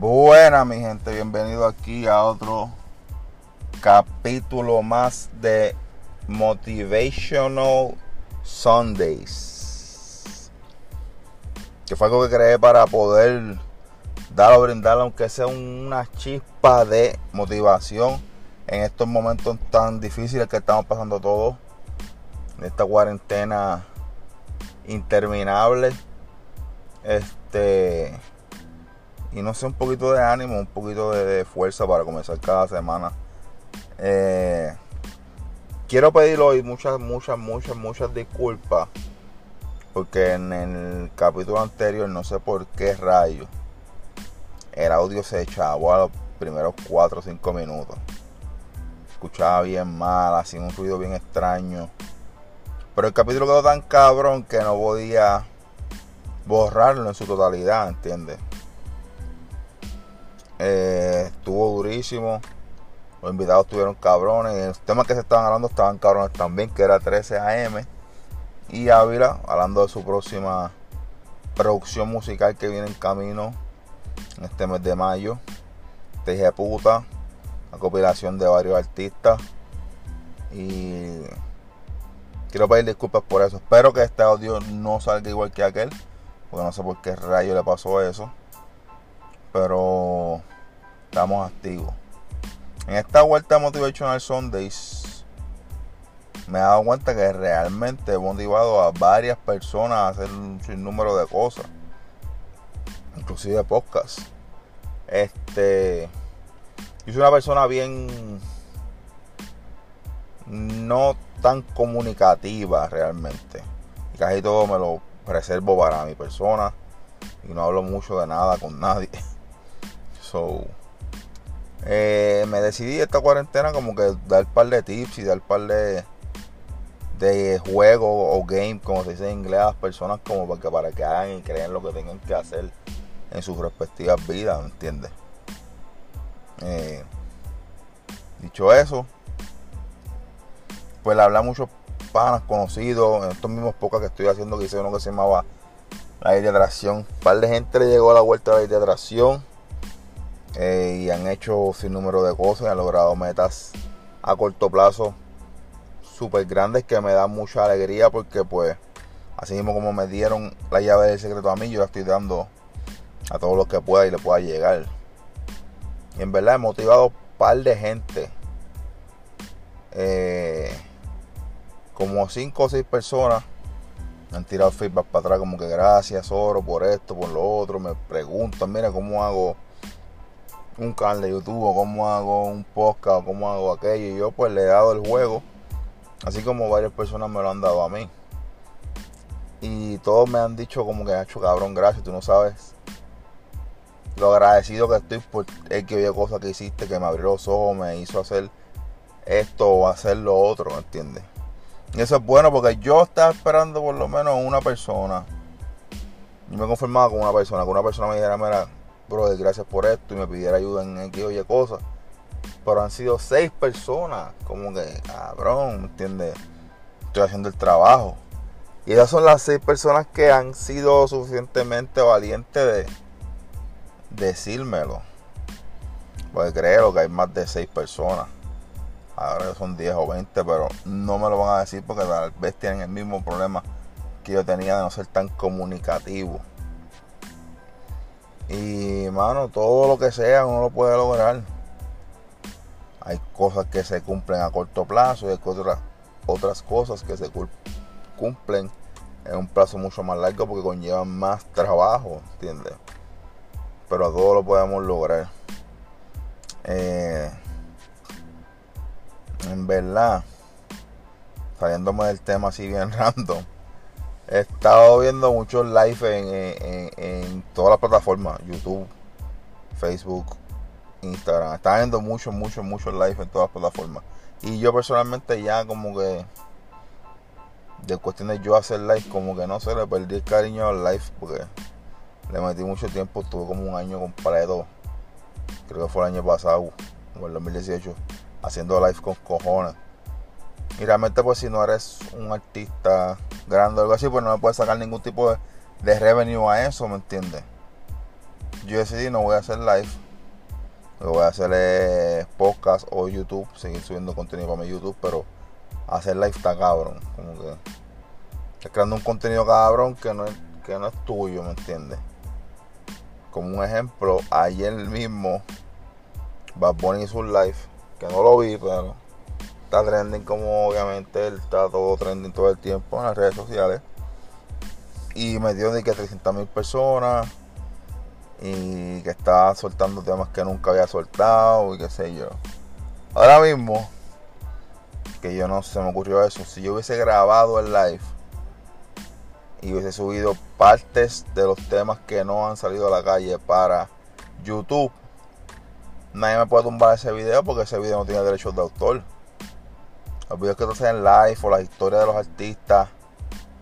Buena mi gente, bienvenido aquí a otro capítulo más de Motivational Sundays. Que fue algo que creé para poder dar o brindar, aunque sea una chispa de motivación en estos momentos tan difíciles que estamos pasando todos. En esta cuarentena interminable. Este y no sé, un poquito de ánimo, un poquito de, fuerza para comenzar cada semana. Eh, quiero pedir hoy muchas, muchas, muchas, muchas disculpas. Porque en el capítulo anterior, no sé por qué rayo, el audio se echaba a los primeros 4 o 5 minutos. Escuchaba bien mal, hacía un ruido bien extraño. Pero el capítulo quedó tan cabrón que no podía borrarlo en su totalidad, ¿entiendes? Eh, estuvo durísimo. Los invitados estuvieron cabrones. Los temas que se estaban hablando estaban cabrones también, que era 13 AM. Y Ávila, hablando de su próxima producción musical que viene en camino en este mes de mayo. Te puta, la compilación de varios artistas. Y quiero pedir disculpas por eso. Espero que este audio no salga igual que aquel. Porque no sé por qué rayo le pasó eso. Pero estamos activos. En esta vuelta Motivational Sundays me he dado cuenta que realmente he motivado a varias personas a hacer un sinnúmero de cosas. Inclusive podcast. Este. Yo soy una persona bien. No tan comunicativa realmente. Y casi todo me lo reservo para mi persona. Y no hablo mucho de nada con nadie. So, eh, me decidí esta cuarentena como que dar un par de tips y dar par de, de juegos o games, como se dice en inglés, a las personas como para que, para que hagan y creen lo que tengan que hacer en sus respectivas vidas, ¿me entiendes? Eh, dicho eso, pues le hablé a muchos panas conocidos, en estos mismos pocas que estoy haciendo, que hice uno que se llamaba la ley de. Un par de gente le llegó a la vuelta a la ley de eh, y han hecho sin número de cosas, han logrado metas a corto plazo súper grandes que me dan mucha alegría porque pues así mismo como me dieron la llave del secreto a mí, yo la estoy dando a todos los que pueda y le pueda llegar. Y en verdad he motivado un par de gente. Eh, como 5 o 6 personas han tirado feedback para atrás como que gracias oro por esto, por lo otro. Me preguntan, mira cómo hago un canal de YouTube o cómo hago un podcast o cómo hago aquello. Y yo pues le he dado el juego, así como varias personas me lo han dado a mí. Y todos me han dicho como que, hecho cabrón, gracias, tú no sabes lo agradecido que estoy por el que había cosas que hiciste, que me abrió los ojos, me hizo hacer esto o hacer lo otro, ¿me entiendes? Y eso es bueno porque yo estaba esperando por lo menos una persona. Y me conformaba con una persona, que una persona me dijera, mira, brother, gracias por esto y me pidiera ayuda en X o Y cosas. Pero han sido seis personas, como que, cabrón, ¿me entiendes? Estoy haciendo el trabajo. Y esas son las seis personas que han sido suficientemente valientes de decírmelo. Porque creo que hay más de seis personas. Ahora son 10 o 20, pero no me lo van a decir porque tal vez tienen el mismo problema que yo tenía de no ser tan comunicativo. Y, mano, todo lo que sea uno lo puede lograr. Hay cosas que se cumplen a corto plazo y hay otras, otras cosas que se cumplen en un plazo mucho más largo porque conllevan más trabajo, ¿entiendes? Pero todo lo podemos lograr. Eh, en verdad, saliéndome del tema así bien random He estado viendo muchos live en, todas las plataformas, YouTube, Facebook, Instagram. Estaba viendo muchos, muchos, muchos live en todas las plataformas. Y yo personalmente ya como que de cuestión de yo hacer live, como que no sé, le perdí el cariño al live porque le metí mucho tiempo, estuve como un año completo, creo que fue el año pasado, o el 2018, haciendo live con cojones. Y realmente pues si no eres un artista grande o algo así, pues no me puedes sacar ningún tipo de, revenue a eso, ¿me entiendes? Yo decidí no voy a hacer live. Lo voy a hacer podcast o YouTube, seguir subiendo contenido para mi YouTube, pero hacer live está cabrón. Como que estás creando un contenido cabrón que no es, que no es tuyo, ¿me entiendes? Como un ejemplo, ayer mismo Bad Bunny hizo un live, que no lo vi, pero está trending como obviamente él está todo trending todo el tiempo en las redes sociales. Y me dio de que 300 mil personas y que estaba soltando temas que nunca había soltado y qué sé yo. Ahora mismo, que yo no se me ocurrió eso, si yo hubiese grabado el live y hubiese subido partes de los temas que no han salido a la calle para YouTube, nadie me puede tumbar ese video porque ese video no tiene derechos de autor. Los videos que tú en live o las historias de los artistas,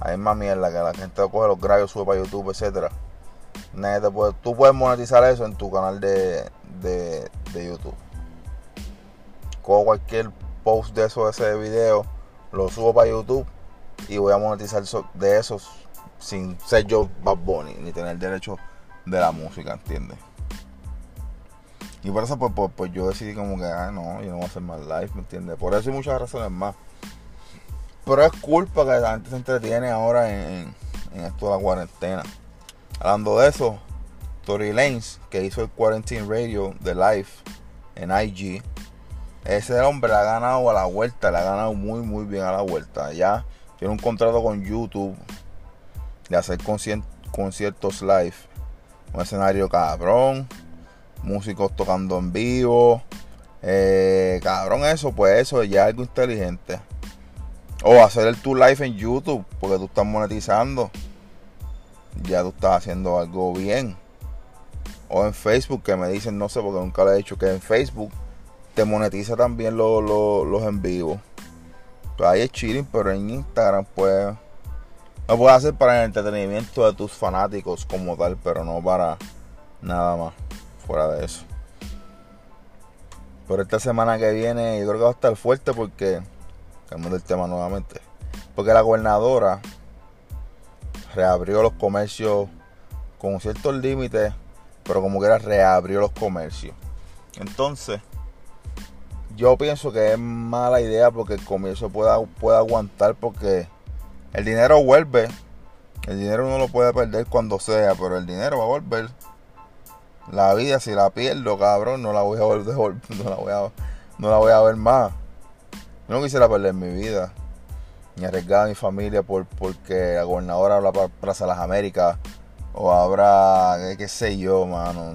hay más mierda que la gente coge los grabos, sube para YouTube, etcétera. Nadie puede, tú puedes monetizar eso en tu canal de, de, de YouTube. Cojo cualquier post de eso, de ese video, lo subo para YouTube y voy a monetizar de esos sin ser yo Bad Bunny ni tener derecho de la música, ¿entiendes? Y por eso pues, pues, pues, yo decidí como que, ah, no, yo no voy a hacer más live, ¿me entiendes? Por eso hay muchas razones más. Pero es culpa que la gente se entretiene ahora en, en esto de la cuarentena. Hablando de eso, Tory Lanez, que hizo el Quarantine Radio de live en IG, ese hombre le ha ganado a la vuelta, le ha ganado muy, muy bien a la vuelta. Ya tiene un contrato con YouTube de hacer conciertos live. Un escenario cabrón, músicos tocando en vivo. Eh, cabrón, eso, pues eso ya es algo inteligente. O hacer el tour live en YouTube, porque tú estás monetizando. Ya tú estás haciendo algo bien. O en Facebook, que me dicen, no sé, porque nunca lo he dicho, que en Facebook te monetiza también los en vivo. Pues ahí es chilling, pero en Instagram, pues lo puedes hacer para el entretenimiento de tus fanáticos como tal, pero no para nada más fuera de eso. Por esta semana que viene, yo creo que va a estar fuerte porque, cambiando el tema nuevamente, porque la gobernadora reabrió los comercios con ciertos límites, pero como que era reabrió los comercios. Entonces, yo pienso que es mala idea porque el comercio pueda, pueda aguantar porque el dinero vuelve. El dinero uno lo puede perder cuando sea, pero el dinero va a volver. La vida, si la pierdo, cabrón, no la voy a volver, no la voy a, no la voy a ver más. Yo no quisiera perder mi vida, ni arriesgar a mi familia por, porque la gobernadora habla para Plaza las Américas, o habrá, qué sé yo, mano.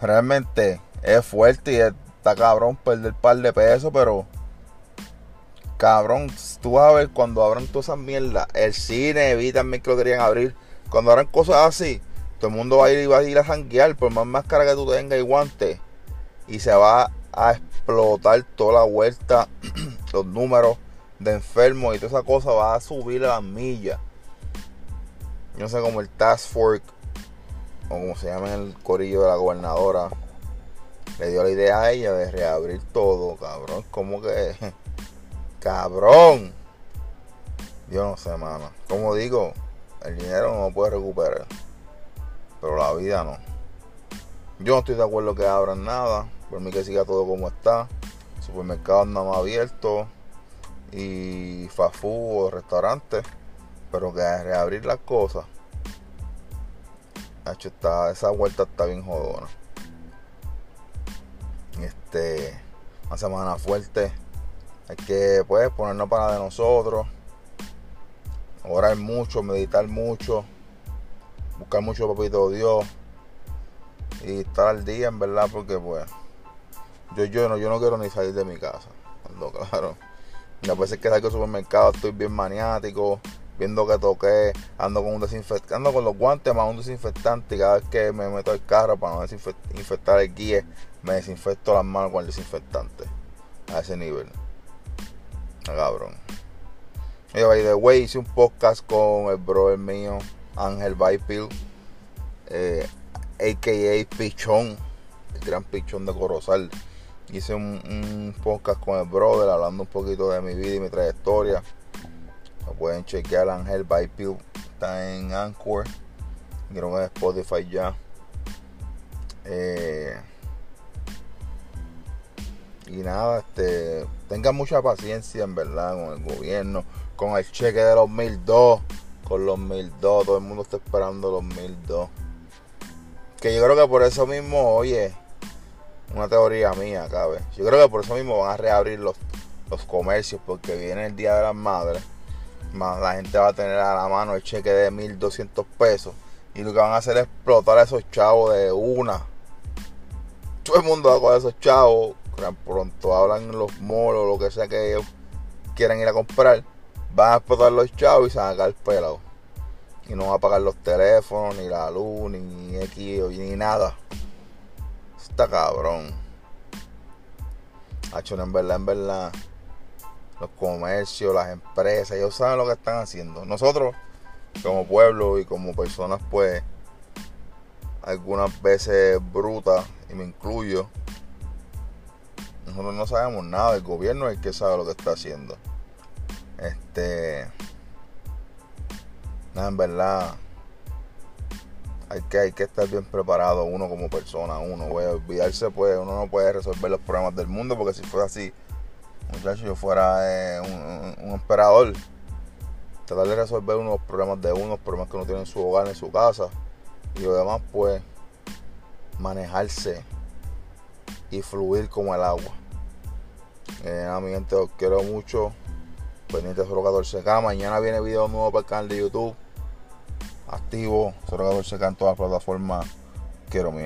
realmente es fuerte y está cabrón perder un par de pesos, pero cabrón, tú vas a ver cuando abran todas esas mierdas, el cine, vi también que lo querían abrir, cuando abran cosas así todo el mundo va a ir va a ir a janguear por más máscara que tú tengas y guantes. Y se va a explotar toda la vuelta, los números de enfermos y toda esa cosa va a subir a las millas. Yo no sé cómo el Task Force, o como se llama en el corillo de la gobernadora, le dio la idea a ella de reabrir todo, cabrón. Como que, cabrón. Yo no sé, mano. Como digo, el dinero no lo puede recuperar pero la vida no. Yo no estoy de acuerdo que abran nada, por mí que siga todo como está. Supermercados nada más abiertos y fast food o restaurantes, pero que reabrir las cosas. Hecho, está, esa vuelta está bien jodona. Este, una semana fuerte. Hay que pues ponernos para de nosotros. Orar mucho, meditar mucho buscar mucho papito Dios y estar al día en verdad porque pues yo yo no yo no quiero ni salir de mi casa claro a veces que salgo al supermercado estoy bien maniático viendo que toqué ando con un desinfectante con los guantes más un desinfectante y cada vez que me meto al carro para no desinfectar el guía me desinfecto las manos con el desinfectante a ese nivel a cabrón y the way hice un podcast con el brother mío Ángel Baipil, eh, a.k.a. Pichón, el gran Pichón de Corozal. Hice un, podcast con el brother hablando un poquito de mi vida y mi trayectoria. Lo pueden chequear, Ángel Baipil está en Anchor, creo que en Spotify ya. Eh, y nada, este, tengan mucha paciencia en verdad con el gobierno, con el cheque de los 1002, con los 1002, todo el mundo está esperando los 1002. Que yo creo que por eso mismo, oye, una teoría mía, cabe. Yo creo que por eso mismo van a reabrir los, los comercios, porque viene el Día de las Madres. Más la gente va a tener a la mano el cheque de 1200 pesos. Y lo que van a hacer es explotar a esos chavos de una. Todo el mundo va a coger esos chavos. Pronto hablan los molos, lo que sea que ellos quieran ir a comprar. Van a explotar los chavos y se van a caer pelados. Y no van a pagar los teléfonos, ni la luz, ni X, ni nada. Está cabrón. Hacho, en verdad, en verdad. Los comercios, las empresas, ellos saben lo que están haciendo. Nosotros, como pueblo y como personas, pues, algunas veces brutas, y me incluyo, nosotros no sabemos nada. El gobierno es el que sabe lo que está haciendo. Este. En verdad hay que, hay que estar bien preparado uno como persona, uno, a olvidarse pues, uno no puede resolver los problemas del mundo porque si fuera así, muchachos, yo fuera eh, un, un, emperador, tratar de resolver unos problemas de unos problemas que uno tiene en su hogar, en su casa, y lo demás pues manejarse y fluir como el agua. Eh, mi gente, os quiero mucho. Pendiente solo 14K. Mañana viene video nuevo para el canal de YouTube activo, 014 en todas las plataformas. Quiero mi